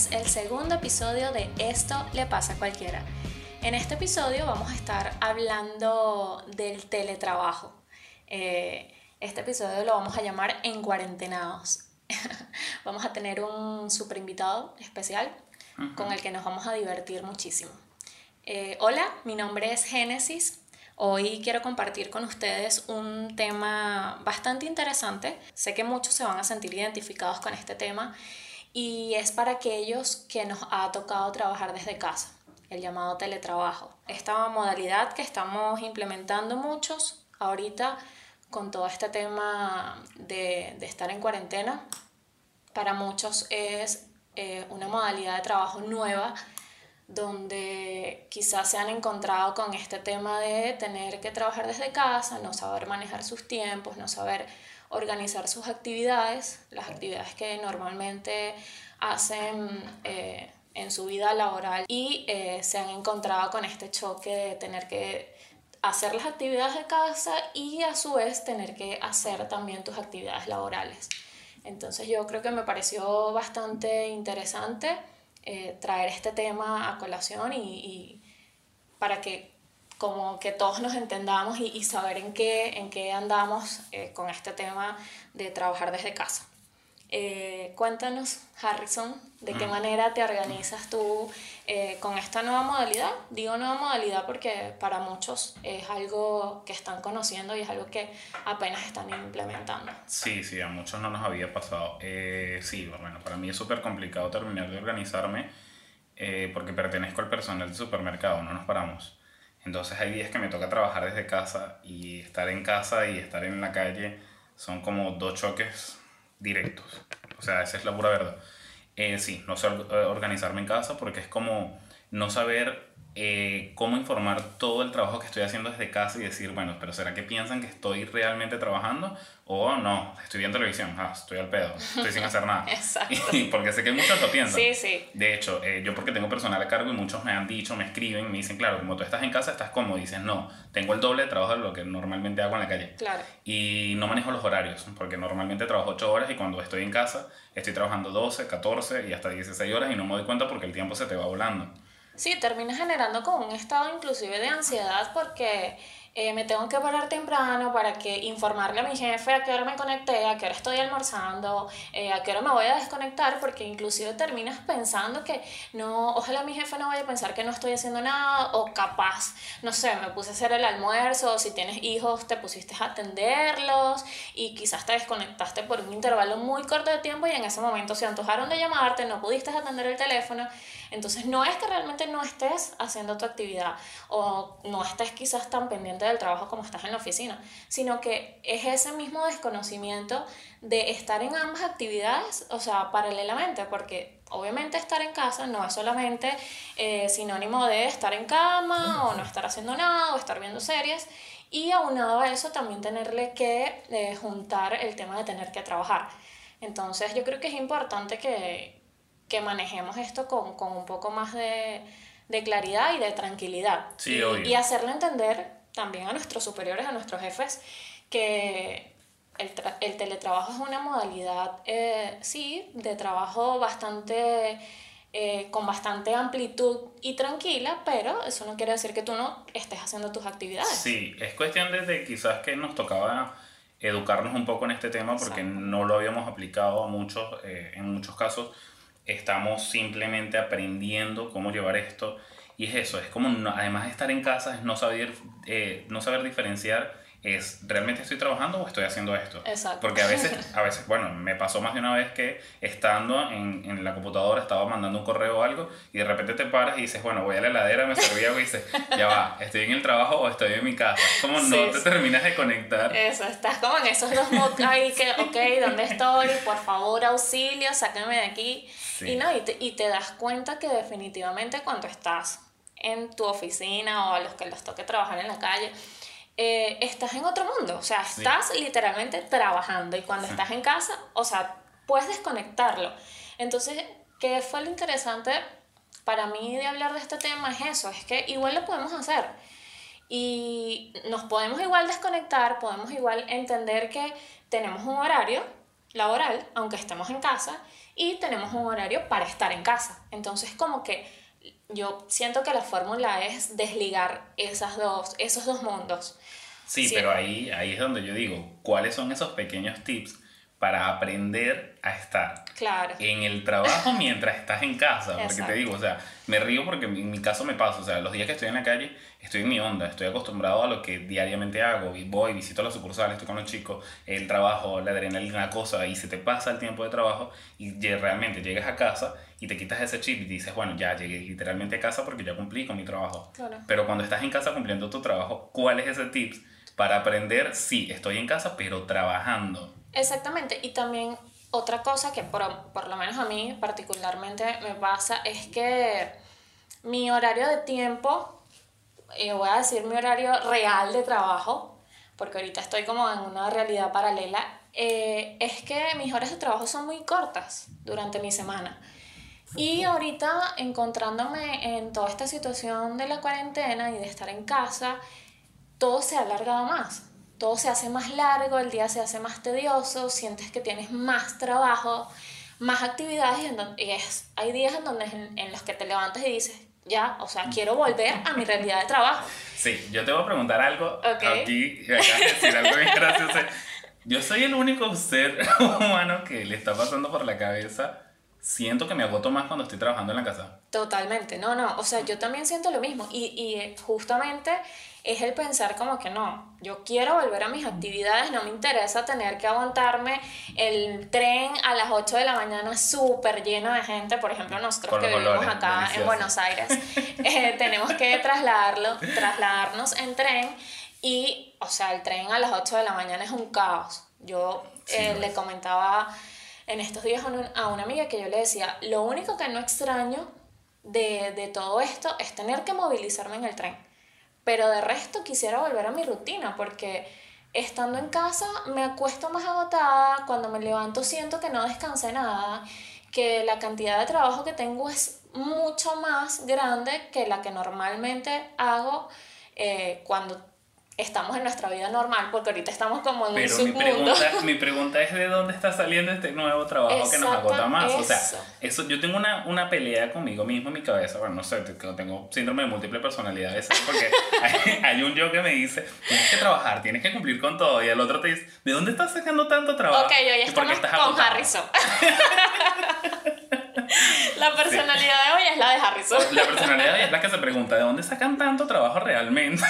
es el segundo episodio de Esto le pasa a cualquiera. En este episodio vamos a estar hablando del teletrabajo. Eh, este episodio lo vamos a llamar En Cuarentenados. vamos a tener un super invitado especial con el que nos vamos a divertir muchísimo. Eh, hola, mi nombre es Génesis. Hoy quiero compartir con ustedes un tema bastante interesante. Sé que muchos se van a sentir identificados con este tema y es para aquellos que nos ha tocado trabajar desde casa, el llamado teletrabajo. Esta modalidad que estamos implementando muchos ahorita con todo este tema de, estar en cuarentena, para muchos es eh, una modalidad de trabajo nueva donde quizás se han encontrado con este tema de tener que trabajar desde casa, no saber manejar sus tiempos, no saber organizar sus actividades, las actividades que normalmente hacen eh, en su vida laboral y eh, se han encontrado con este choque de tener que hacer las actividades de casa y a su vez tener que hacer también tus actividades laborales. Entonces yo creo que me pareció bastante interesante eh, traer este tema a colación y para que como que todos nos entendamos y, saber en qué, en qué andamos eh, con este tema de trabajar desde casa. Eh, cuéntanos, Harrison, de qué manera te organizas tú eh, con esta nueva modalidad. Digo nueva modalidad porque para muchos es algo que están conociendo y es algo que apenas están implementando. Sí, sí, a muchos no nos había pasado. sí, bueno, para mí es súper complicado terminar de organizarme porque pertenezco al personal del supermercado, no nos paramos. Entonces hay días que me toca trabajar desde casa y estar en casa y estar en la calle son como dos choques directos. O sea, esa es la pura verdad. Eh, sí, no sé organizarme en casa porque es como no saber eh, cómo informar todo el trabajo que estoy haciendo desde casa y decir, bueno, pero ¿será que piensan que estoy realmente trabajando? O no, estoy viendo televisión, ah, estoy al pedo, estoy sin hacer nada. Exacto. porque sé que muchos lo piensan. Sí, sí. De hecho, eh, yo porque tengo personal a cargo y muchos me han dicho, me escriben, me dicen, claro, como tú estás en casa, estás cómodo. Y dices, no, tengo el doble de trabajo de lo que normalmente hago en la calle. Claro. Y no manejo los horarios, porque normalmente trabajo 8 horas y cuando estoy en casa estoy trabajando 12, 14 y hasta 16 horas y no me doy cuenta porque el tiempo se te va volando. Sí, termina generando como un estado inclusive de ansiedad porque eh, me tengo que parar temprano para que informarle a mi jefe a qué hora me conecté, a qué hora estoy almorzando, eh, a qué hora me voy a desconectar, porque inclusive terminas pensando que no, ojalá mi jefe no vaya a pensar que no estoy haciendo nada, o capaz, no sé, me puse a hacer el almuerzo, o si tienes hijos te pusiste a atenderlos y quizás te desconectaste por un intervalo muy corto de tiempo y en ese momento se antojaron de llamarte, no pudiste atender el teléfono entonces no es que realmente no estés haciendo tu actividad o no estés quizás tan pendiente del trabajo como estás en la oficina, sino que es ese mismo desconocimiento de estar en ambas actividades, o sea, paralelamente, porque obviamente estar en casa no es solamente eh, sinónimo de estar en cama o no estar haciendo nada o estar viendo series. Y aunado a eso también tenerle que eh, juntar el tema de tener que trabajar. Entonces yo creo que es importante que, que manejemos esto con, con un poco más de, de, claridad y de tranquilidad. Sí, y, obvio. y hacerle entender también a nuestros superiores, a nuestros jefes, que el, el teletrabajo es una modalidad, eh, sí, de trabajo bastante... Eh, con bastante amplitud y tranquila, pero eso no quiere decir que tú no estés haciendo tus actividades. Sí, es cuestión de, quizás que nos tocaba educarnos un poco en este tema porque no lo habíamos aplicado a muchos, eh, en muchos casos estamos simplemente aprendiendo cómo llevar esto. Y es eso, es como, además de estar en casa, es no saber, eh, no saber diferenciar es realmente estoy trabajando o estoy haciendo esto. Exacto. Porque a veces, a veces, bueno, me pasó más de una vez que estando en, en la computadora estaba mandando un correo o algo y de repente te paras y dices, bueno, voy a la heladera, me serví algo y dices, ya va, estoy en el trabajo o estoy en mi casa. Como no te terminas de conectar. Eso, estás como en esos dos modos ahí que, ok, ¿dónde estoy? Por favor, auxilio, sáquenme de aquí. Y no, y te, y te das cuenta que definitivamente cuando estás en tu oficina o a los que les toque trabajar en la calle, eh, estás en otro mundo, o sea, estás literalmente trabajando y cuando estás en casa, o sea, puedes desconectarlo. Entonces, ¿qué fue lo interesante para mí de hablar de este tema? Es eso, es que igual lo podemos hacer y nos podemos igual desconectar, podemos igual entender que tenemos un horario laboral, aunque estemos en casa, y tenemos un horario para estar en casa. Entonces, como que yo siento que la fórmula es desligar esas dos, esos dos mundos. Sí, pero ahí, ahí es donde yo digo, ¿cuáles son esos pequeños tips para aprender a estar Claro. en el trabajo mientras estás en casa? Porque Exacto. te digo, o sea, me río porque en mi caso me pasa, o sea, los días que estoy en la calle estoy en mi onda, estoy acostumbrado a lo que diariamente hago, y voy, visito la sucursal, estoy con los chicos, el trabajo, la adrenalina, cosa, y se te pasa el tiempo de trabajo y realmente llegas a casa y te quitas ese chip y dices, bueno, ya llegué literalmente a casa porque ya cumplí con mi trabajo. Claro. Pero cuando estás en casa cumpliendo tu trabajo, ¿cuál es ese tips para aprender? Sí, estoy en casa, pero trabajando. Exactamente, y también otra cosa que por, por lo menos a mí particularmente me pasa es que mi horario de tiempo, eh, voy a decir mi horario real de trabajo, porque ahorita estoy como en una realidad paralela, eh, es que mis horas de trabajo son muy cortas durante mi semana. Y ahorita encontrándome en toda esta situación de la cuarentena y de estar en casa, todo se ha alargado más. Todo se hace más largo, el día se hace más tedioso, sientes que tienes más trabajo, más actividades. y en y es, hay días en, donde, en, en los que te levantas y dices, ya, o sea, quiero volver a mi realidad de trabajo. Sí, yo te voy a preguntar algo Ok. aquí, de decir algo bien gracioso. Yo soy el único ser humano que le está pasando por la cabeza. Siento que me agoto más cuando estoy trabajando en la casa. Totalmente, no, no, o sea, yo también siento lo mismo y, y justamente es el pensar como que no, yo quiero volver a mis actividades, no me interesa tener que aguantarme el tren a las 8 de la mañana súper lleno de gente, por ejemplo, nosotros Con que vivimos acá en. Buenos Aires, eh, tenemos que trasladarlo, trasladarnos en tren y, o sea, el tren a las 8 de la mañana es un caos. Yo eh, le comentaba en estos días a, un- a una amiga que yo le decía, lo único que no extraño de, de todo esto es tener que movilizarme en el tren. Pero de resto quisiera volver a mi rutina porque estando en casa me acuesto más agotada, cuando me levanto siento que no descansé nada, que la cantidad de trabajo que tengo es mucho más grande que la que normalmente hago eh, cuando estamos en nuestra vida normal, porque ahorita estamos como en Pero un mi submundo. pregunta, mi pregunta es de dónde está saliendo este nuevo trabajo que nos agota más. O sea, Eso. yo tengo una, una pelea conmigo mismo en mi cabeza. Bueno, no sé, te- tengo síndrome de múltiple personalidad. Porque hay, hay un yo que me dice, tienes que trabajar, tienes que cumplir con todo. Y el otro te dice, ¿de dónde estás sacando tanto trabajo? Ok, yo ya ¿Y por qué estamos estás con agotado? Harrison. la personalidad de hoy es la de Harrison. La personalidad es la que se pregunta, ¿de dónde sacan tanto trabajo realmente?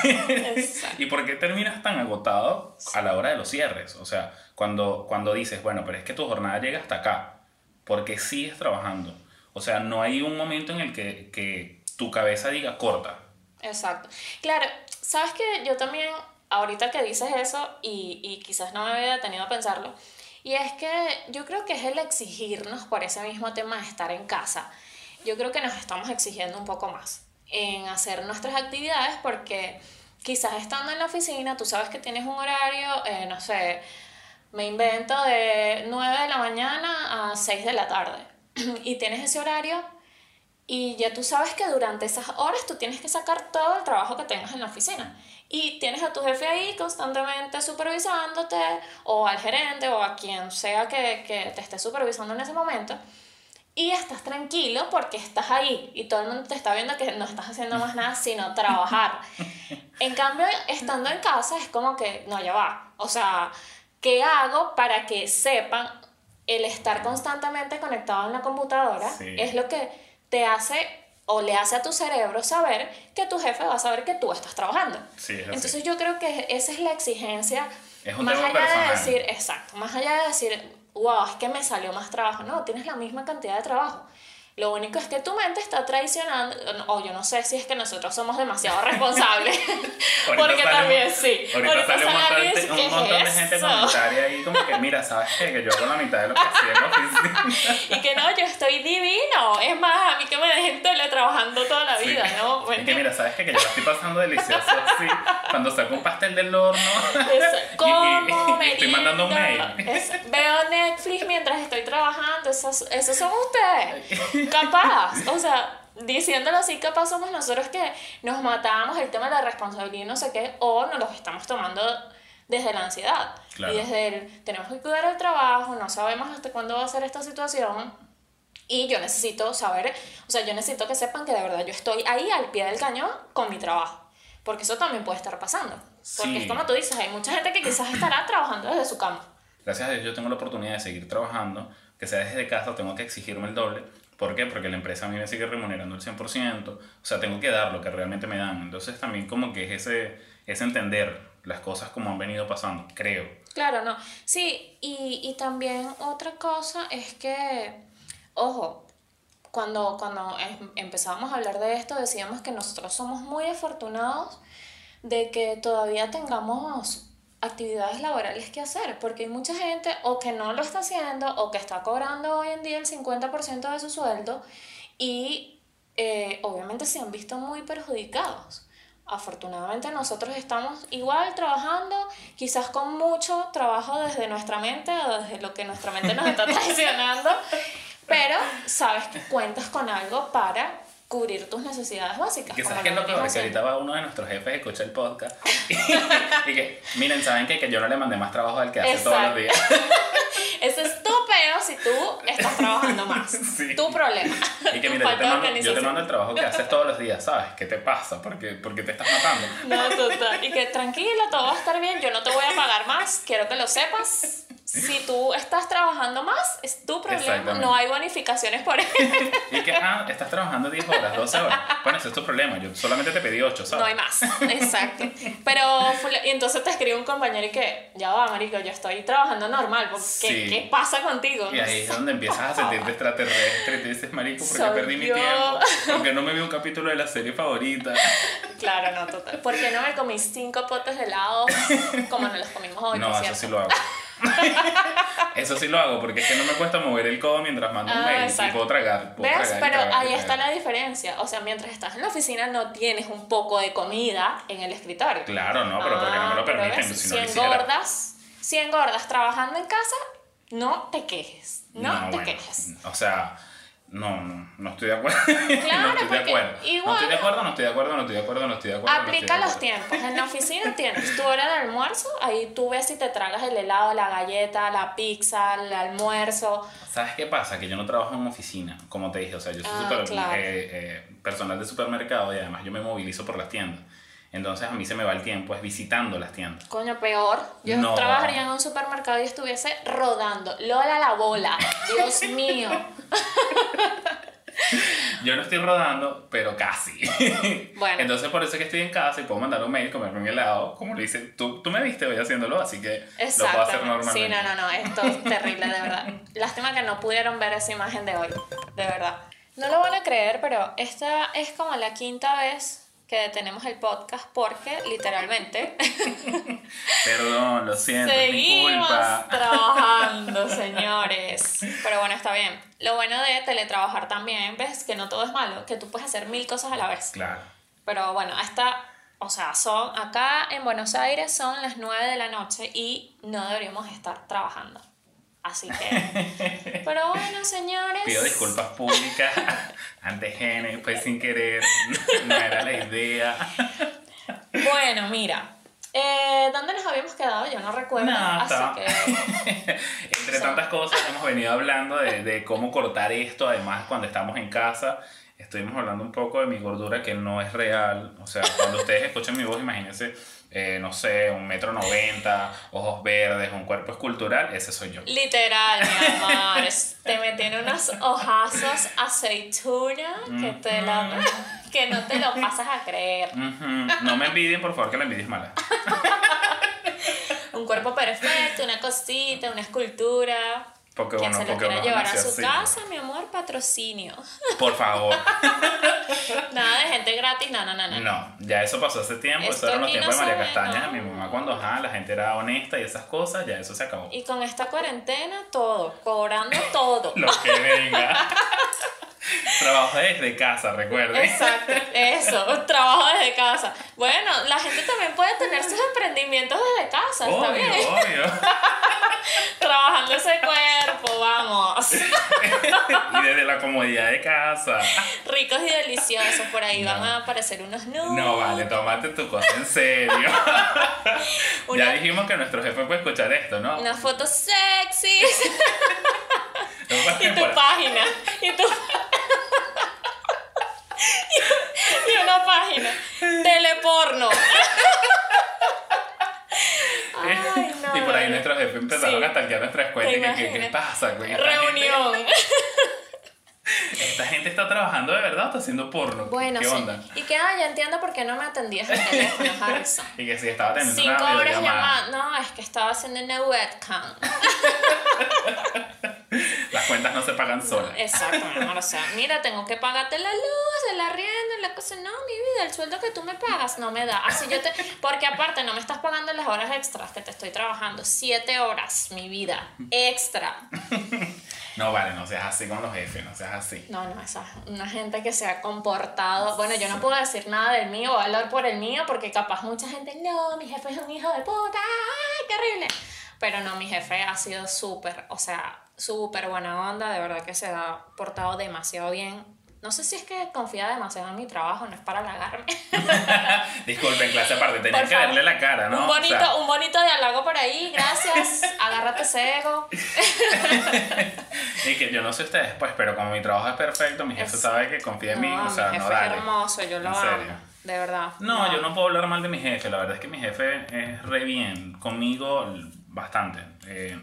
¿Y por qué terminas tan agotado a la hora de los cierres? O sea, cuando, cuando dices, bueno, pero es que tu jornada llega hasta acá, porque sigues trabajando. O sea, no hay un momento en el que, que tu cabeza diga corta. Exacto. Claro, sabes que yo también, ahorita que dices eso, y, y quizás no me había detenido a pensarlo, y es que yo creo que es el exigirnos por ese mismo tema de estar en casa. Yo creo que nos estamos exigiendo un poco más en hacer nuestras actividades porque quizás estando en la oficina, tú sabes que tienes un horario, eh, no sé, me invento de 9 de la mañana a 6 de la tarde. y tienes ese horario y ya tú sabes que durante esas horas tú tienes que sacar todo el trabajo que tengas en la oficina. Y tienes a tu jefe ahí constantemente supervisándote, o al gerente, o a quien sea que, que te esté supervisando en ese momento. Y estás tranquilo porque estás ahí y todo el mundo te está viendo que no estás haciendo más nada sino trabajar. En cambio, estando en casa es como que, no, ya va. O sea, ¿qué hago para que sepan el estar constantemente conectado en la computadora? Sí. Es lo que te hace o le hace a tu cerebro saber que tu jefe va a saber que tú estás trabajando. Sí, es. Entonces yo creo que esa es la exigencia. Es un más tema allá de decir, exacto, más allá de decir, wow, es que me salió más trabajo. No, tienes la misma cantidad de trabajo. Lo único es que tu mente está traicionando, o yo no sé si es que nosotros somos demasiado responsables, Ahorita porque también sí. Ahorita sale un montón, y un "¿Qué es montón de gente eso?". comentaria ahí como que, mira, ¿sabes qué? Que yo hago la mitad de lo que hacía en la oficina. Y que no, yo estoy divino. Es más, a mí que me dejen teletrabajando toda la vida, Sí. ¿no? ¿Me Es que mira, ¿sabes qué? Que yo la estoy pasando delicioso así. Cuando saco un pastel del horno. Es- ¿Cómo y- y estoy mandando un mail. Es- veo Netflix mientras estoy trabajando. Esos, esos son ustedes. Capaz. O sea, diciéndolo así, capaz somos nosotros que nos matamos el tema de la responsabilidad y no sé qué, o nos los estamos tomando desde la ansiedad. Claro. Y desde el, tenemos que cuidar el trabajo, no sabemos hasta cuándo va a ser esta situación. Y yo necesito saber, o sea, yo necesito que sepan que de verdad yo estoy ahí al pie del cañón con mi trabajo. Porque eso también puede estar pasando. Porque Sí. es como tú dices, hay mucha gente que quizás estará trabajando desde su cama. Gracias a Dios yo tengo la oportunidad de seguir trabajando, que sea desde casa, tengo que exigirme el doble. ¿Por qué? Porque la empresa a mí me sigue remunerando el 100%, o sea, tengo que dar lo que realmente me dan. Entonces también como que es ese, ese entender las cosas como han venido pasando, creo. Claro, no. Sí, y, y también otra cosa es que, ojo, cuando, cuando em- empezábamos a hablar de esto, decíamos que nosotros somos muy afortunados de que todavía tengamos actividades laborales que hacer, porque hay mucha gente o que no lo está haciendo o que está cobrando hoy en día el 50% de su sueldo y eh, obviamente se han visto muy perjudicados. Afortunadamente nosotros estamos igual trabajando, quizás con mucho trabajo desde nuestra mente o desde lo que nuestra mente nos está traicionando, pero sabes que cuentas con algo para cubrir tus necesidades básicas. Que como sabes que es lo peor, que ahorita va uno de nuestros jefes a escuchar el podcast y, y que, miren, ¿saben qué? Que yo no le mandé más trabajo al que hace todos los días. Ese es tu peo si tú estás trabajando más. Sí. Tu problema. Y que Tu mira, yo te, mando, yo te mando el trabajo que haces todos los días, ¿sabes? ¿Qué te pasa? ¿Por qué, por qué te estás matando? No, total. Y que tranquilo, todo va a estar bien, yo no te voy a pagar más, quiero que lo sepas. Si tú estás trabajando más, es tu problema, no hay bonificaciones por eso. Y que, ah, estás trabajando 10 horas, 12 horas. Bueno, ese es tu problema. Yo solamente te pedí 8, ¿sabes? No hay más, exacto. Pero, y entonces te escribe un compañero y que, ya va, marico, yo estoy trabajando normal, porque Sí. ¿qué pasa contigo? Y ahí es donde empiezas a sentirte extraterrestre te dices, marico, ¿por qué Soy perdí mi tiempo? ¿Por qué no me vi un capítulo de la serie favorita? Claro, no, total. ¿Por qué no me comí cinco potes de helado como nos los comimos hoy, No, eso sí lo hago. eso sí lo hago, porque es que no me cuesta mover el codo mientras mando un Ah, mail y puedo tragar. puedo ¿Ves? tragar Pero tragar ahí tragar. está la diferencia. O sea, mientras estás en la oficina no tienes un poco de comida en el escritorio. Claro, no, pero porque no me lo Ah, permiten. Si engordas, si engordas trabajando en casa, no te quejes. No, te bueno, quejes. O sea, no, no, no estoy de acuerdo. Claro, no estoy de acuerdo. No estoy de acuerdo, no estoy de acuerdo, no estoy de acuerdo, no estoy de acuerdo. no estoy de Aplica los tiempos. En la oficina tienes tu hora de almuerzo, ahí tú ves si te tragas el helado, la galleta, la pizza, el almuerzo. ¿Sabes qué pasa? Que yo no trabajo en oficina, como te dije. O sea, yo soy Ah, super- claro. eh, eh, personal de supermercado y además yo me movilizo por las tiendas. Entonces a mí se me va el tiempo es visitando las tiendas. Coño, peor. Yo No. trabajaría en un supermercado y estuviese rodando. Lola la bola. Dios mío. Yo no estoy rodando, pero casi. Bueno. Entonces por eso es que estoy en casa y puedo mandar un mail, comerme un helado, como lo hice. Tú, tú me viste hoy haciéndolo, así que lo puedo hacer normalmente. Sí, no, no, no. Esto es terrible, de verdad. Lástima que no pudieron ver esa imagen de hoy. De verdad. No lo van a creer, pero esta es como la quinta vez que detenemos el podcast porque literalmente Perdón, lo siento, es mi seguimos culpa. trabajando, señores. Pero bueno, está bien. Lo bueno de teletrabajar también, ves que no todo es malo, que tú puedes hacer mil cosas a la vez. Claro. Pero bueno, hasta, o sea, son acá en Buenos Aires son las 9 de la noche y no deberíamos estar trabajando. Así que, pero bueno, señores. Pido disculpas públicas ante Gene, fue sin querer, no era la idea. Bueno, mira, eh, ¿dónde nos habíamos quedado? Yo no recuerdo. No, así que, Entre tantas cosas hemos venido hablando de, de cómo cortar esto, además cuando estamos en casa estuvimos hablando un poco de mi gordura que no es real, o sea, cuando ustedes escuchen mi voz, imagínense, eh, no sé, un metro noventa, ojos verdes, un cuerpo escultural, ese soy yo. literal, mi amor, te metí unos ojazos aceituna que, te la, que no te lo pasas a creer. No me envidien, por favor, que la envidia es mala. Un cuerpo perfecto, una cosita, una escultura. Porque Quien bueno, se lo porque quiera uno llevar a su así. casa, mi amor, patrocinio. Por favor. Nada de gente gratis, no, no, no, no. No, ya eso pasó hace tiempo, Esto eso eran los aquí no tiempos de María Castaña, no. mi mamá cuando ajá, la gente era honesta y esas cosas, ya eso se acabó. Y con esta cuarentena, todo, cobrando todo. Lo que venga. Trabajo desde casa, recuerden. Exacto, eso, trabajo desde casa. Bueno, la gente también puede tener sus emprendimientos desde casa, está Obvio, bien. obvio. Trabajando ese cuerpo, vamos. y desde la comodidad de casa. Ricos y deliciosos. Por ahí van a aparecer unos nudes. No, vale, tómate tu cosa en serio. Una- Ya dijimos que nuestro jefe puede escuchar esto, ¿no? Unas fotos sexys. Y tu página. Y tu. y, y una página. Teleporno. Ay, no. y por ahí vale. nuestros jefes empezaron Sí. a tallar nuestras cuentas. ¿Te y que, ¿Qué, ¿Qué pasa, güey? Gente- Reunión. Esta gente está trabajando de verdad o está haciendo porno. Bueno, ¿Qué sí. onda? Y que, ah, ya entiendo por qué no me atendías el teléfono, Harrison. Y que sí, estaba teniendo Cinco una horas llamando. No, es que estaba haciendo una webcam. Las cuentas no se pagan solas. Exacto, mi amor. O sea, mira, tengo que pagarte la luz, el arriendo, la cosa. No, mi vida, el sueldo que tú me pagas no me da. Así yo te. Porque aparte, no me estás pagando las horas extras que te estoy trabajando. Siete horas, mi vida. Extra. No, vale, no seas así con los jefes, no seas así. No, no, esa. Una gente que se ha comportado. Bueno, yo no puedo decir nada del mío o hablar por el mío porque capaz mucha gente. No, mi jefe es un hijo de puta. ¡Ay, qué horrible! Pero no, mi jefe ha sido súper, o sea, súper buena onda, de verdad que se ha portado demasiado bien. No sé si es que confía demasiado en mi trabajo, no es para halagarme. Disculpen, clase aparte, tenían Por que verle la cara, ¿no? un, O bonito, sea, un bonito diálogo por ahí, gracias, agárrate ese ego. y que yo no sé ustedes, pues, pero como mi trabajo es perfecto, mi jefe Es- sabe que confía en mí, No, o sea, mi no jefe es dale. hermoso, yo lo En amo, serio. de verdad. No, yo no puedo hablar mal de mi jefe, la verdad es que mi jefe es re bien, conmigo bastante. Eh,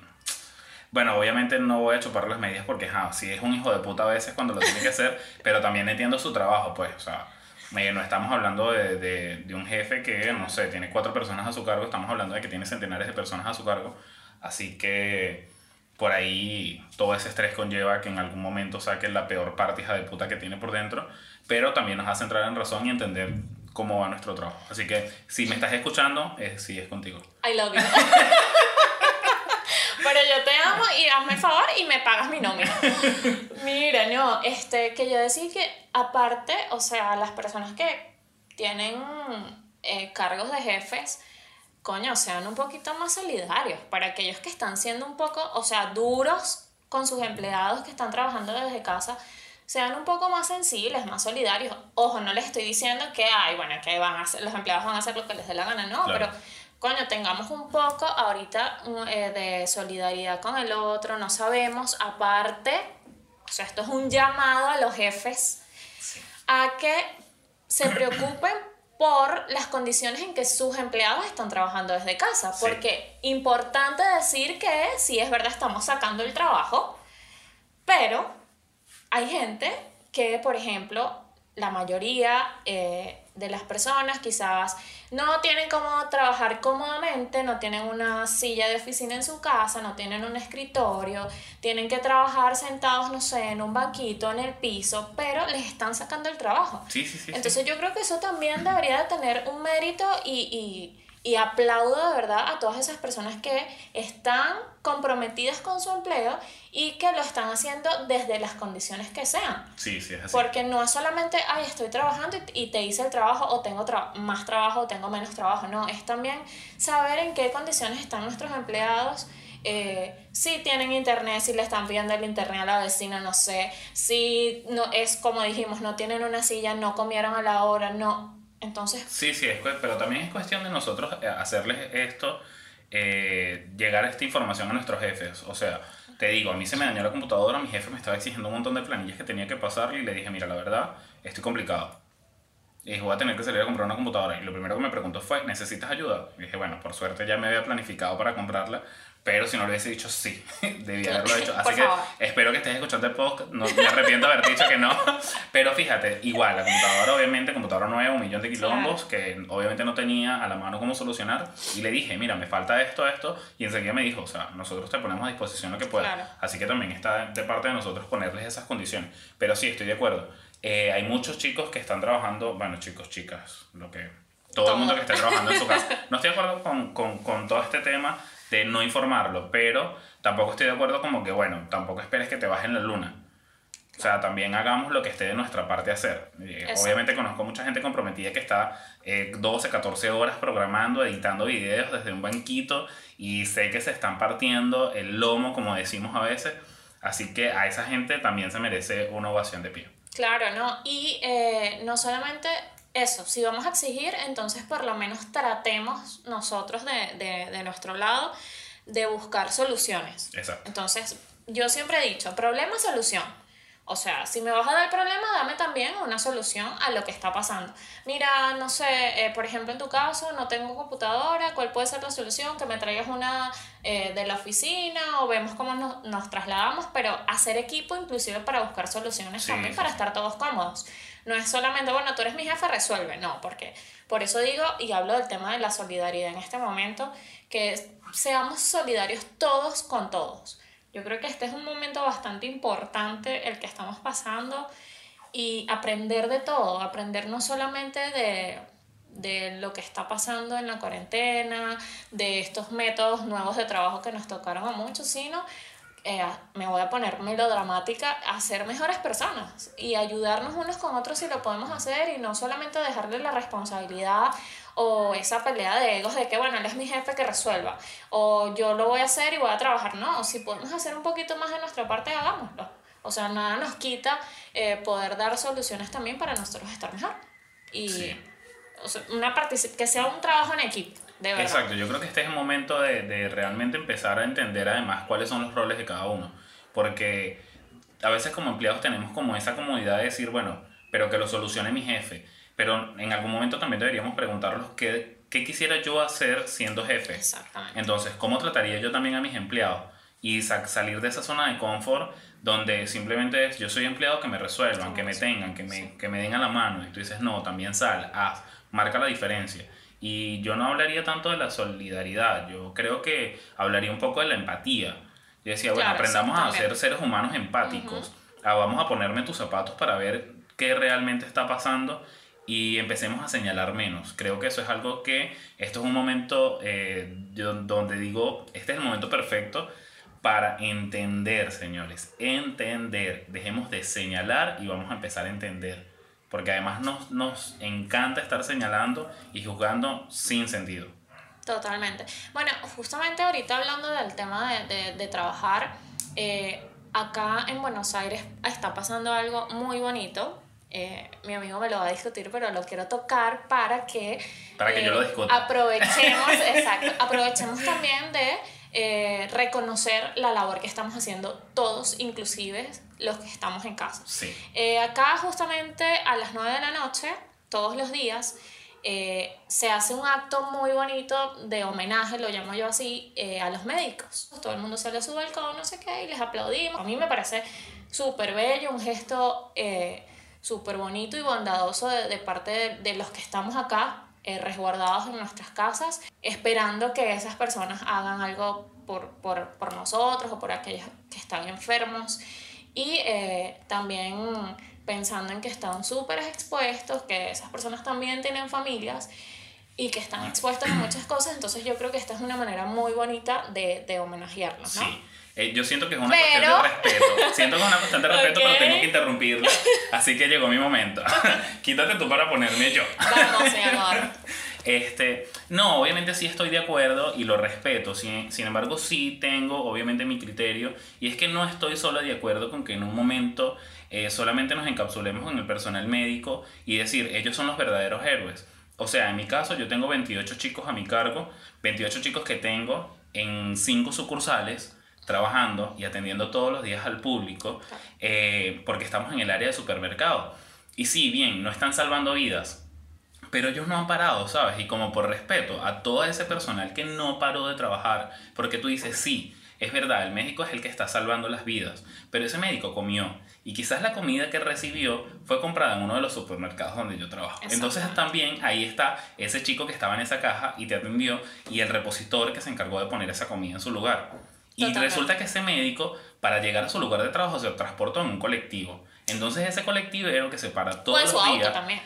bueno, obviamente no voy a chupar las medias porque, ja, sí es un hijo de puta a veces cuando lo tiene que hacer, pero también entiendo su trabajo, pues, o sea, eh, no estamos hablando de, de, de un jefe que, no sé, tiene cuatro personas a su cargo, estamos hablando de que tiene centenares de personas a su cargo, así que por ahí todo ese estrés conlleva que en algún momento saque la peor parte hija de puta que tiene por dentro, pero también nos hace entrar en razón y entender cómo va nuestro trabajo. Así que si me estás escuchando, eh, sí es contigo. I love you. Pero yo te amo y hazme el favor y me pagas mi nómina. Mira, no, este, que yo decía que aparte, o sea, las personas que tienen eh, cargos de jefes, coño, sean un poquito más solidarios. Para aquellos que están siendo un poco, o sea, duros con sus empleados que están trabajando desde casa, sean un poco más sensibles, más solidarios. Ojo, no les estoy diciendo que, ay, bueno, que van a hacer, los empleados van a hacer lo que les dé la gana, no, Claro. pero coño, tengamos un poco ahorita mm, eh, de solidaridad con el otro, no sabemos, aparte, o sea, esto es un llamado a los jefes a que se preocupen por las condiciones en que sus empleados están trabajando desde casa, Sí. porque importante decir que sí es verdad estamos sacando el trabajo, pero hay gente que, por ejemplo, la mayoría eh, de las personas quizás no tienen cómo trabajar cómodamente, no tienen una silla de oficina en su casa, no tienen un escritorio, tienen que trabajar sentados, no sé, en un banquito, en el piso, pero les están sacando el trabajo. Sí, sí, sí. Entonces yo creo que eso también debería de tener un mérito y, y, y aplaudo de verdad a todas esas personas que están comprometidas con su empleo y que lo están haciendo desde las condiciones que sean. sí, sí, es así. Porque no es solamente, ay, estoy trabajando y, te hice el trabajo o tengo tra- más trabajo o tengo menos trabajo. No, es también saber en qué condiciones están nuestros empleados. eh, si tienen internet, si le están pidiendo el internet a la vecina, no sé. Si no es como dijimos, no tienen una silla, no comieron a la hora, no. Entonces, Sí, sí, es, pero también es cuestión de nosotros eh, hacerles esto, eh, llegar esta información a nuestros jefes. O sea, te digo, a mí se me dañó la computadora, mi jefe me estaba exigiendo un montón de planillas que tenía que pasarle y le dije, mira, la verdad, estoy complicado. Y dije, voy a tener que salir a comprar una computadora. Y lo primero que me preguntó fue, ¿necesitas ayuda? Y dije, bueno, por suerte ya me había planificado para comprarla, pero si no lo hubiese dicho sí, debía haberlo hecho. Así Por que favor. espero que estés escuchando el podcast. No, me arrepiento de haber dicho que no. Pero fíjate, igual, la computadora, obviamente, computadora nueva, un millón de quilombos, que obviamente no tenía a la mano cómo solucionar. Y le dije, mira, me falta esto, esto. Y enseguida me dijo, o sea, nosotros te ponemos a disposición lo que puedas. Claro. Así que también está de parte de nosotros ponerles esas condiciones. Pero sí, estoy de acuerdo. Eh, hay muchos chicos que están trabajando, bueno, chicos, chicas, lo que todo, Todo. el mundo que esté trabajando en su casa. No estoy de acuerdo con, con, con todo este tema de no informarlo, pero tampoco estoy de acuerdo como que, bueno, tampoco esperes que te bajen la luna. O sea, también hagamos lo que esté de nuestra parte hacer. Eh, obviamente conozco mucha gente comprometida que está eh, 12, 14 horas programando, editando videos desde un banquito y sé que se están partiendo el lomo, como decimos a veces, Así que a esa gente también se merece una ovación de pie. Claro, ¿no? Y eh, no solamente eso, si vamos a exigir, entonces por lo menos tratemos nosotros de, de, de nuestro lado de buscar soluciones. Exacto. Entonces, yo siempre he dicho, problema, solución. O sea, si me vas a dar el problema, dame también una solución a lo que está pasando. Mira, no sé, eh, por ejemplo, en tu caso, no tengo computadora, ¿cuál puede ser la solución? Que me traigas una eh, de la oficina o vemos cómo nos, nos, trasladamos, pero hacer equipo inclusive para buscar soluciones Sí, también sí, para estar todos cómodos. No es solamente, bueno, tú eres mi jefe, resuelve. No, porque por eso digo y hablo del tema de la solidaridad en este momento, que seamos solidarios todos con todos. Yo creo que este es un momento bastante importante el que estamos pasando y aprender de todo, aprender no solamente de, de lo que está pasando en la cuarentena, de estos métodos nuevos de trabajo que nos tocaron a muchos, sino eh, me voy a poner melodramática, a ser mejores personas y ayudarnos unos con otros si lo podemos hacer y no solamente dejarle la responsabilidad o esa pelea de egos de que, bueno, él es mi jefe que resuelva o yo lo voy a hacer y voy a trabajar. No, si podemos hacer un poquito más de nuestra parte, hagámoslo. O sea, nada nos quita eh, poder dar soluciones también para nosotros estar mejor. Y Sí. o sea, una que sea un trabajo en equipo, de verdad. Exacto, yo creo que este es el momento de, de realmente empezar a entender además cuáles son los roles de cada uno. Porque a veces como empleados tenemos como esa comodidad de decir, bueno, pero que lo solucione mi jefe. Pero en algún momento también deberíamos preguntarnos qué, qué quisiera yo hacer siendo jefe. Exactamente. Entonces, ¿cómo trataría yo también a mis empleados? Y sa- salir de esa zona de confort donde simplemente es yo soy empleado que me resuelvan, que me tengan, que me, que me den a la mano. Y tú dices, no, también sal, haz, marca la diferencia. Y yo no hablaría tanto de la solidaridad, yo creo que hablaría un poco de la empatía. Yo decía, bueno, Claro, aprendamos a ser seres humanos empáticos. Ah, vamos a ponerme tus zapatos para ver qué realmente está pasando y empecemos a señalar menos. Creo que eso es algo que esto es un momento eh, donde digo, este es el momento perfecto para entender, señores, entender. Dejemos de señalar y vamos a empezar a entender. Porque además nos, nos encanta estar señalando y juzgando sin sentido. Totalmente. Bueno, justamente ahorita hablando del tema de, de, de trabajar, eh, acá en Buenos Aires está pasando algo muy bonito. Eh, mi amigo me lo va a discutir, pero lo quiero tocar para que, Para que yo eh, lo discuta. aprovechemos, exacto, aprovechemos también de eh, reconocer la labor que estamos haciendo todos, inclusive los que estamos en casa. Sí. Eh, acá justamente a las 9 de la noche, todos los días, eh, se hace un acto muy bonito de homenaje, lo llamo yo así, eh, a los médicos. Todo el mundo sale a su balcón, no sé qué, y les aplaudimos. A mí me parece súper bello, un gesto eh, súper bonito y bondadoso de, de parte de, de los que estamos acá, eh, resguardados en nuestras casas, esperando que esas personas hagan algo por, por, por nosotros o por aquellos que están enfermos. Y eh, también pensando en que están súper expuestos, que esas personas también tienen familias y que están expuestos a muchas cosas, entonces yo creo que esta es una manera muy bonita de, de homenajearlos, ¿no? Sí. Eh, yo siento que es una Pero- cuestión de respeto. Siento que es una cuestión de respeto, Ok. pero tengo que interrumpirla. Así que llegó mi momento. Quítate tú para ponerme yo. Vamos, amor. Este, no, obviamente sí estoy de acuerdo y lo respeto. Sin, sin embargo, sí tengo obviamente mi criterio. Y es que no estoy solo de acuerdo con que en un momento eh, solamente nos encapsulemos en el personal médico y decir, ellos son los verdaderos héroes. O sea, en mi caso yo tengo 28 chicos a mi cargo, 28 chicos que tengo en 5 sucursales trabajando y atendiendo todos los días al público eh, porque estamos en el área de supermercado. Y sí, bien, no están salvando vidas, pero ellos no han parado, ¿sabes? Y como por respeto a todo ese personal que no paró de trabajar, porque tú dices, sí, es verdad, el médico es el que está salvando las vidas, pero ese médico comió y quizás la comida que recibió fue comprada en uno de los supermercados donde yo trabajo. Entonces también ahí está ese chico que estaba en esa caja y te atendió y el repositor que se encargó de poner esa comida en su lugar. Y resulta que ese médico, para llegar a su lugar de trabajo, se transportó en un colectivo. Entonces ese colectivo era el que se para O todos en su los auto días. también.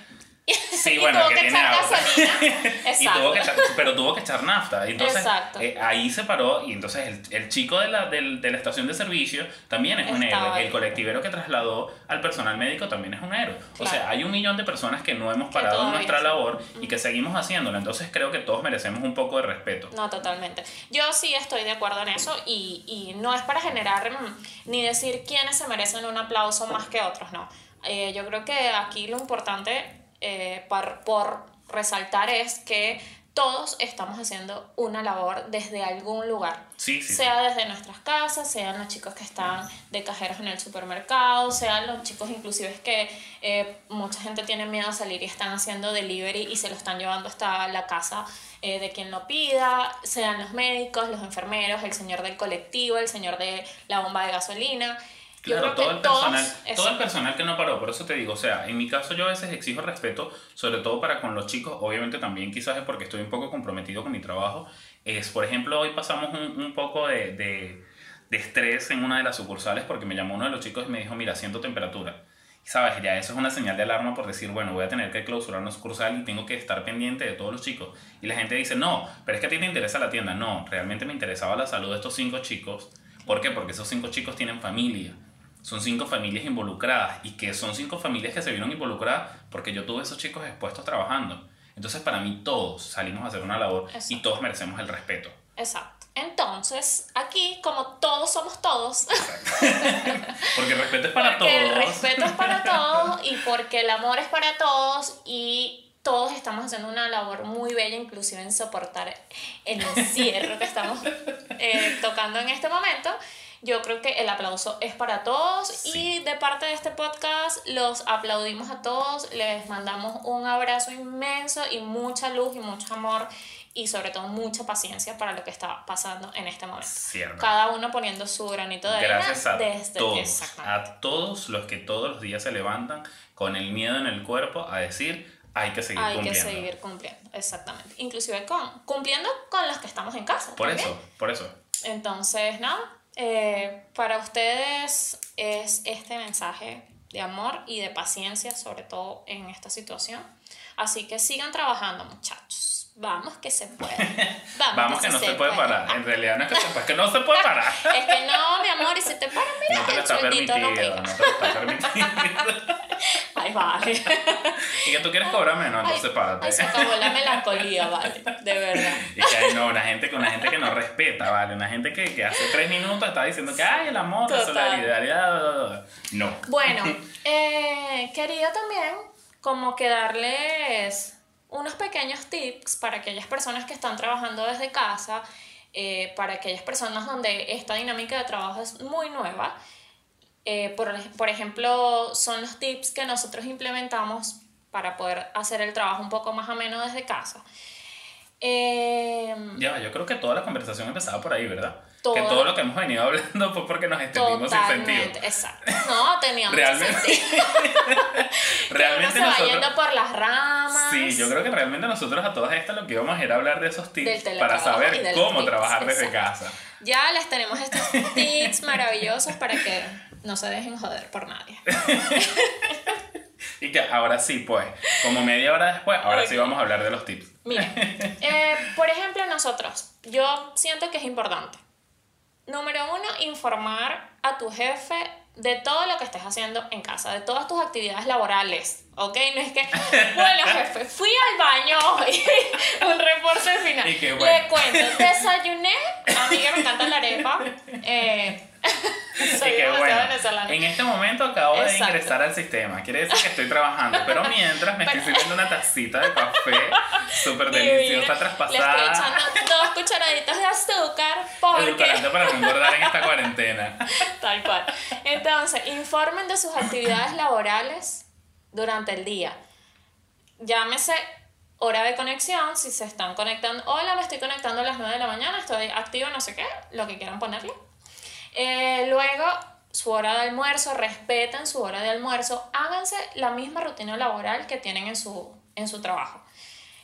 Sí, y bueno, tuvo que que, tiene echar agua. gasolina. Y Exacto. tuvo que echar- pero tuvo que echar nafta. Y Entonces, Exacto. eh, ahí se paró y entonces el, el chico de la, del- de la estación de servicio también es un Estaba héroe. ahí. El colectivero que trasladó al personal médico también es un héroe. O Claro. sea, hay un millón de personas que no hemos parado en nuestra labor y que seguimos haciéndola. Entonces creo que todos merecemos un poco de respeto. No, totalmente. Yo sí estoy de acuerdo en eso y, y no es para generar mm, ni decir quiénes se merecen un aplauso más que otros, no. Eh, yo creo que aquí lo importante eh, por resaltar es que todos estamos haciendo una labor desde algún lugar. Sí, sí, sí. sea desde nuestras casas, sean los chicos que están de cajeros en el supermercado, sean los chicos inclusive que eh, mucha gente tiene miedo a salir y están haciendo delivery y se lo están llevando hasta la casa eh, de quien lo pida, sean los médicos, los enfermeros, el señor del colectivo, el señor de la bomba de gasolina. Yo Claro, creo todo que el, todos- personal, todo el personal que no paró, por eso te digo, o sea, en mi caso yo a veces exijo respeto, sobre todo para con los chicos, obviamente también quizás es porque estoy un poco comprometido con mi trabajo, es, por ejemplo, hoy pasamos un, un poco de, de, de estrés en una de las sucursales porque me llamó uno de los chicos y me dijo, mira, siento temperatura. Y sabes, ya eso es una señal de alarma por decir, bueno, voy a tener que clausurar una sucursal y tengo que estar pendiente de todos los chicos. Y la gente dice, no, pero es que a ti te interesa la tienda. No, realmente me interesaba la salud de estos cinco chicos. ¿Por qué? Porque esos cinco chicos tienen familia. Son cinco familias involucradas y que son cinco familias que se vieron involucradas porque yo tuve esos chicos expuestos trabajando. Entonces, para mí, todos salimos a hacer una labor y Exacto. todos merecemos el respeto. Exacto. Entonces, aquí, como todos somos todos, Porque el respeto es para porque el todos. respeto es para todos y porque el amor es para todos y todos estamos haciendo una labor muy bella, inclusive en soportar el encierro que estamos eh, tocando en este momento. Yo creo que el aplauso es para todos Sí. y de parte de este podcast los aplaudimos a todos, les mandamos un abrazo inmenso y mucha luz y mucho amor y sobre todo mucha paciencia para lo que está pasando en este momento. Cierto. Cada uno poniendo su granito de arena Gracias a desde todos, a todos los que todos los días se levantan con el miedo en el cuerpo a decir, hay que seguir Hay cumpliendo. que seguir cumpliendo, exactamente. Inclusive con, cumpliendo con los que estamos en casa. Por también. eso, por eso. Entonces, nada, eh, para ustedes es este mensaje de amor y de paciencia, sobre todo en esta situación. Así que sigan trabajando, muchachos. Vamos que se puede. Vamos, Vamos que no se puede parar. En realidad no es que se, es que no se puede parar. Es que no, mi amor, y si te paras, mira, No te lo el está sueldito no pega. no te lo está permitido. Ay, vale. Y que tú quieres cobrar menos, entonces Ay, párate. ay, se acabó la melancolía, vale. De verdad. Y que hay no, una gente, una gente que no respeta, ¿vale? Una gente que, que hace tres minutos está diciendo que, ay, el amor, la Total. solidaridad. No. Bueno, eh, quería también como que darles unos pequeños tips para aquellas personas que están trabajando desde casa, eh, para aquellas personas donde esta dinámica de trabajo es muy nueva. Eh, por, por ejemplo, son los tips que nosotros implementamos para poder hacer el trabajo un poco más ameno desde casa. Eh, Ya, yo creo que toda la conversación empezaba por ahí, ¿verdad? Que todo lo que hemos venido hablando fue porque nos extendimos sin sentido. totalmente, exacto. No, tenía mucho Realmente, sentido. realmente Uno se va nosotros... yendo por las ramas. Sí, yo creo que realmente nosotros a todas estas lo que íbamos era hablar de esos tips para saber cómo tips, trabajar desde exacto. casa. Ya les tenemos estos tips maravillosos para que no se dejen joder por nadie. Y que ahora sí, pues, como media hora después, ahora sí vamos a hablar de los tips. Miren, eh, por ejemplo, nosotros, yo siento que es importante. Número uno, informar a tu jefe de todo lo que estés haciendo en casa, de todas tus actividades laborales, ¿ok? No es que, bueno, jefe, fui al baño hoy, un reporte final. Y que bueno. Le cuento, desayuné, a mí que me encanta la arepa, eh, soy que bueno, venezolana. en este momento acabo de ingresar al sistema. Quiere decir que estoy trabajando, pero mientras me estoy sirviendo una tacita de café súper deliciosa, Le traspasada. estoy echando dos cucharaditas de azúcar porque... Para no engordar en esta cuarentena. Tal cual. Entonces, informen de sus actividades laborales durante el día. Llámese hora de conexión, si se están conectando. Hola, me estoy conectando a las 9 de la mañana, estoy activo, no sé qué, lo que quieran ponerle. Eh, luego, su hora de almuerzo, respeten su hora de almuerzo, háganse la misma rutina laboral que tienen en su, en su trabajo.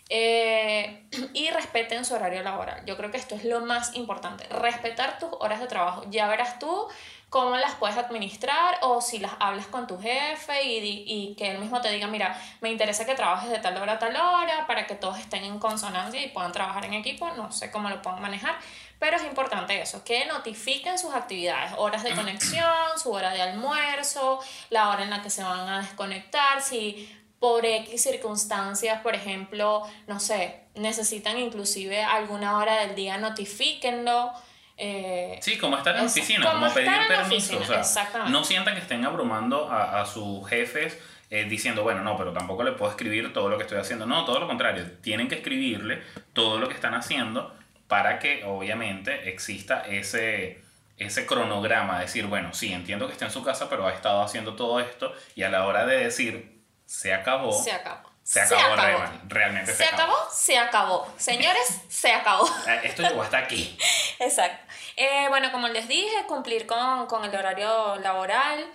Eh, y respeten su horario laboral. Yo creo que esto es lo más importante. Respetar tus horas de trabajo. Ya verás tú cómo las puedes administrar o si las hablas con tu jefe y, y que él mismo te diga, mira, me interesa que trabajes de tal hora a tal hora para que todos estén en consonancia y puedan trabajar en equipo, no sé cómo lo puedan manejar, pero es importante eso, que notifiquen sus actividades, horas de conexión, su hora de almuerzo, la hora en la que se van a desconectar, si por X circunstancias, por ejemplo, no sé, necesitan inclusive alguna hora del día, notifíquenlo. Eh, Sí, como estar en Eso, oficina, como como, pedir permiso. o sea, no sientan que estén abrumando a, a sus jefes eh, diciendo, bueno, no, pero tampoco le puedo escribir todo lo que estoy haciendo. No, todo lo contrario. Tienen que escribirle todo lo que están haciendo para que obviamente exista ese, ese cronograma. Decir, bueno, sí, entiendo que está en su casa, pero ha estado haciendo todo esto y a la hora de decir, se acabó. se acabó. Se acabó, real- realmente Se acabó, se acabó. Señores, se acabó. Eh, Esto llegó hasta aquí. Exacto. Eh, bueno, como les dije, cumplir con, con el horario laboral.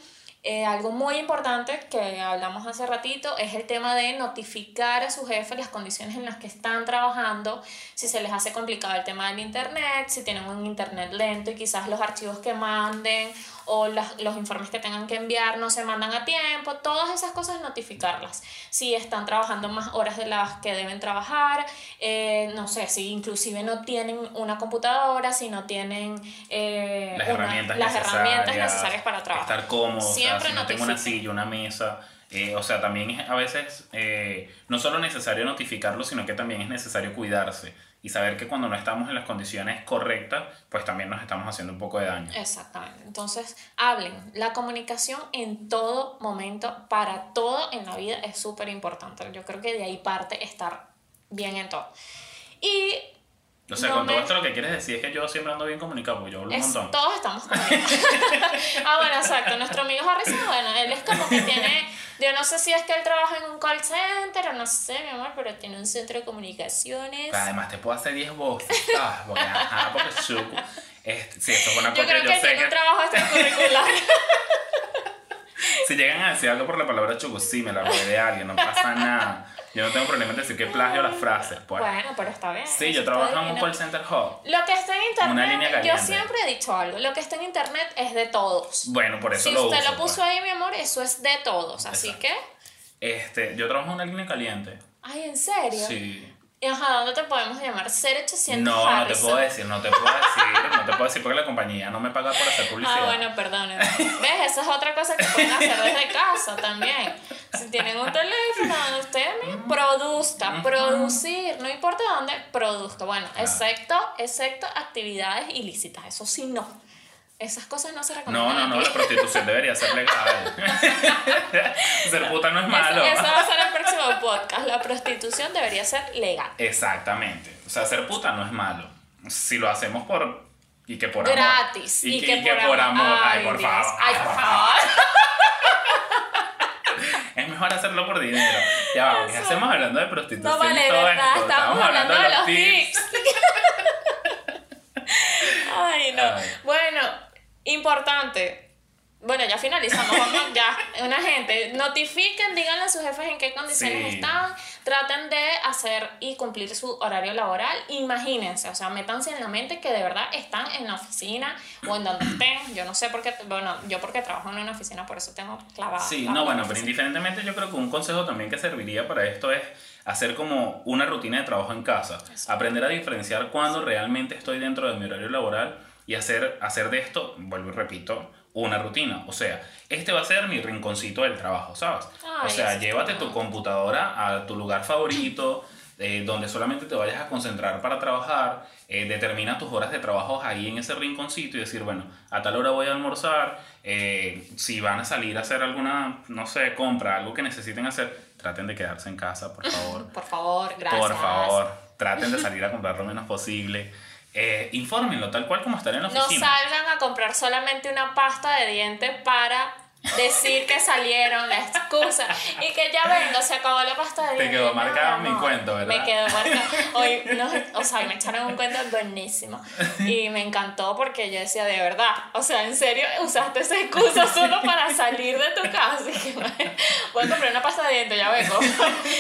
Eh, algo muy importante que hablamos hace ratito es el tema de notificar a su jefe las condiciones en las que están trabajando, si se les hace complicado el tema del internet, si tienen un internet lento y quizás los archivos que manden o las- los informes que tengan que enviar no se mandan a tiempo, todas esas cosas notificarlas. Si están trabajando más horas de las que deben trabajar, eh, no sé, si inclusive no tienen una computadora, si no tienen eh, las una- herramientas las necesarias, herramientas necesarias para trabajar. Estar cómodo, o sea, Siempre si no tengo una silla, una mesa. eh, o sea, también es a veces eh, no solo necesario notificarlo, sino que también es necesario cuidarse y saber que cuando no estamos en las condiciones correctas, pues también nos estamos haciendo un poco de daño. Exactamente. Entonces, hablen. La comunicación en todo momento, para todo en la vida, es súper importante. Yo creo que de ahí parte estar bien en todo. Y O sea, no con todo me- esto lo que quieres decir es que yo siempre ando bien comunicado, porque yo hablo un Es- montón. todos estamos comunicados. ah, bueno, exacto. Nuestro amigo Harrison, bueno, él es como que tiene, yo no sé si es que él trabaja en un call center o no sé, mi amor, pero tiene un centro de comunicaciones. Pero además te puedo hacer 10 voces, ¿sabes? Porque, ajá, porque chucu. Este, sí, esto es una yo cosa creo yo que él sé tiene que un trabajo extracurricular. si llegan a decir algo por la palabra chucu, sí, me la robé de alguien, no pasa nada. Yo no tengo problema en decir que plagio las frases, pues. bueno, pero está bien. Sí, yo trabajo en un call center hub. Lo que está en Una línea internet, yo siempre he dicho algo, lo que está en internet es de todos. Bueno, por eso Si lo usted uso. lo puso pues. ahí, mi amor, eso es de todos. Así Exacto. que, Este, yo trabajo en una línea caliente. ay, ¿en serio? Sí. Y ajá, ¿dónde te podemos llamar? 0800 No, no te puedo decir, no te puedo decir, no te puedo decir porque la compañía no me paga por hacer publicidad. Ah, bueno, perdónenme. ¿Ves? Esa es otra cosa que pueden hacer desde casa también. Si tienen un teléfono donde ustedes mismos produzca, producir, no importa dónde, produzca. Bueno, excepto, excepto actividades ilícitas, eso sí no. Esas cosas no se No, recomiendan. no, no, aquí. la prostitución debería ser legal. ser puta no es malo. Ese va a ser el próximo podcast. La prostitución debería ser legal. Exactamente. O sea, ser puta no es malo. Si lo hacemos por. Y que por amor. Gratis. Y, que, y que por amor. Ay, por Dios. favor. Ay, por favor. Es mejor hacerlo por dinero. Ya vamos, ¿qué Eso. hacemos hablando de prostitución No vale, y todo verdad. esto? Estamos hablando de los tips. Ay, no. Ay. Bueno, importante. Bueno, ya finalizamos. Vamos, ya. Una gente, notifiquen, díganle a sus jefes en qué condiciones Sí. están. Traten de hacer y cumplir su horario laboral. Imagínense, o sea, métanse en la mente que de verdad están en la oficina o en donde estén. Yo no sé por qué, bueno, yo porque trabajo en una oficina, por eso tengo clavada. Sí, no, bueno, pero indiferentemente yo creo que un consejo también que serviría para esto es hacer como una rutina de trabajo en casa. Aprender a diferenciar cuándo realmente estoy dentro de mi horario laboral y hacer, hacer de esto, vuelvo y repito, una rutina. O sea, este va a ser mi rinconcito del trabajo, ¿sabes? o Ay, sea, eso llévate tu computadora a tu lugar favorito. eh, donde solamente te vayas a concentrar para trabajar, eh, determina tus horas de trabajo ahí en ese rinconcito y decir, bueno, a tal hora voy a almorzar, eh, si van a salir a hacer alguna, no sé, compra, algo que necesiten hacer, traten de quedarse en casa, por favor. Por favor, gracias. Por favor, traten de salir a comprar lo menos posible. Eh, infórmenlo, tal cual como estar en la No oficina. salgan a comprar solamente una pasta de dientes para decir que salieron, la excusa, y que ya vengo, se acabó la pasta de Te quedó marcado no, mi cuento, ¿verdad? Me quedó marcado. Hoy, no, o sea, me echaron un cuento buenísimo. Y me encantó porque yo decía, de verdad, o sea, en serio, usaste esa excusa solo para salir de tu casa. Y que, bueno, voy a comprar una pasta de dientes, ya vengo.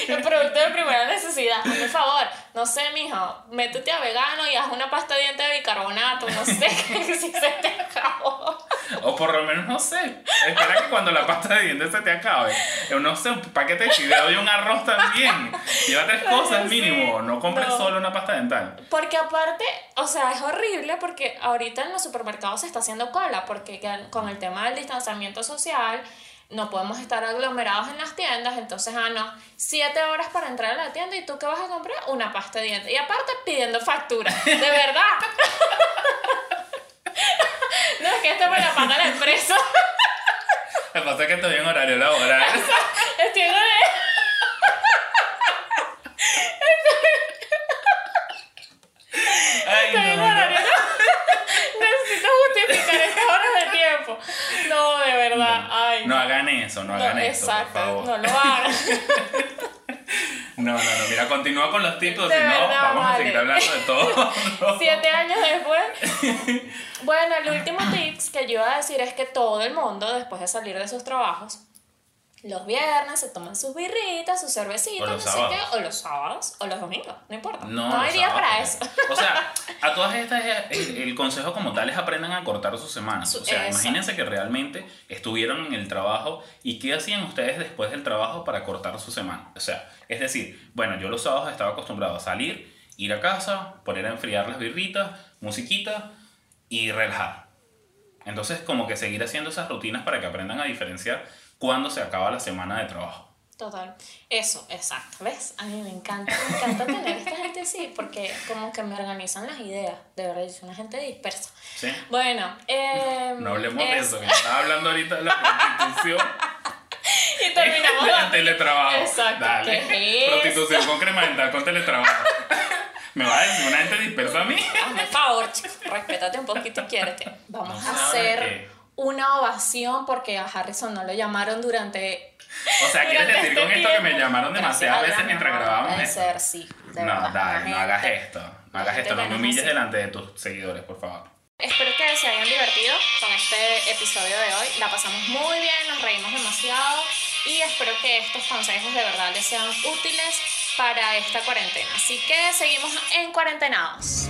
El producto de primera necesidad. Por favor, no sé, mijo, métete a vegano y haz una pasta de dientes de bicarbonato, no sé, si se te acabó. O por lo menos, no sé. Espera que cuando la pasta de dientes se te acabe. Yo no sé, un paquete de fideo y un arroz también. Lleva tres cosas Sí. mínimo. No compres No. solo una pasta dental. Porque aparte, o sea, es horrible porque ahorita en los supermercados se está haciendo cola, porque que- con el tema del distanciamiento social no podemos estar aglomerados en las tiendas, entonces, ah, no, siete horas para entrar a la tienda y tú qué vas a comprar? Una pasta de dientes. Y aparte pidiendo factura, de verdad. no, que esto me la paga la empresa. Lo que pasa es que estoy en horario laboral. Estoy en Ay, Estoy en no, no. horario. Necesito justificar estas horas de tiempo. No, de verdad. Ay, No hagan eso, no hagan No, eso, por exacto, favor. no lo hagan. No, no, no, mira, continúa con los De si no, vamos a seguir hablando de todo. No. Siete años después. Bueno, el último tips que yo iba a decir es que todo el mundo, después de salir de sus trabajos, los viernes se toman sus birritas, sus cervecitas, O no los sé sábados. qué, o los sábados, o los domingos, no importa. No, No, hay día sábados, para eso. O sea, a todas estas, el, el consejo como tal es aprendan a cortar sus semanas. O sea, eso. imagínense que realmente estuvieron en el trabajo y qué hacían ustedes después del trabajo para cortar su semana. O sea, es decir, bueno, yo los sábados estaba acostumbrado a salir, ir a casa, poner a enfriar las birritas, musiquita y relajar. Entonces, como que seguir haciendo esas rutinas para que aprendan a diferenciar cuándo se acaba la semana de trabajo. Total. Eso, exacto. ¿Ves? A mí me encanta, me encanta tener esta gente así porque como que me organizan las ideas. De verdad, yo soy una gente dispersa. ¿Sí? Bueno, eh, No hablemos de es- eso, que estaba hablando ahorita de la prostitución. Y terminamos la- teletrabajo. Exacto, Dale. ¿qué es Prostitución con crema dental con teletrabajo. ¿Me va a decir una gente dispersa a mí? Hazme favor, chico. Respétate un poquito y quiérete. Vamos No a hacer una ovación porque a Harrison no lo llamaron durante. O sea, ¿quieres decir con este esto que me llamaron demasiadas veces mientras grabábamos Puede esto? ser, sí. de No, verdad. dale, no hagas esto. No hagas esto, no me humilles así. delante de tus seguidores, por favor. Espero que se hayan divertido con este episodio de hoy. La pasamos muy bien, nos reímos demasiado y espero que estos consejos de verdad les sean útiles para esta cuarentena. Así que seguimos en cuarentenados.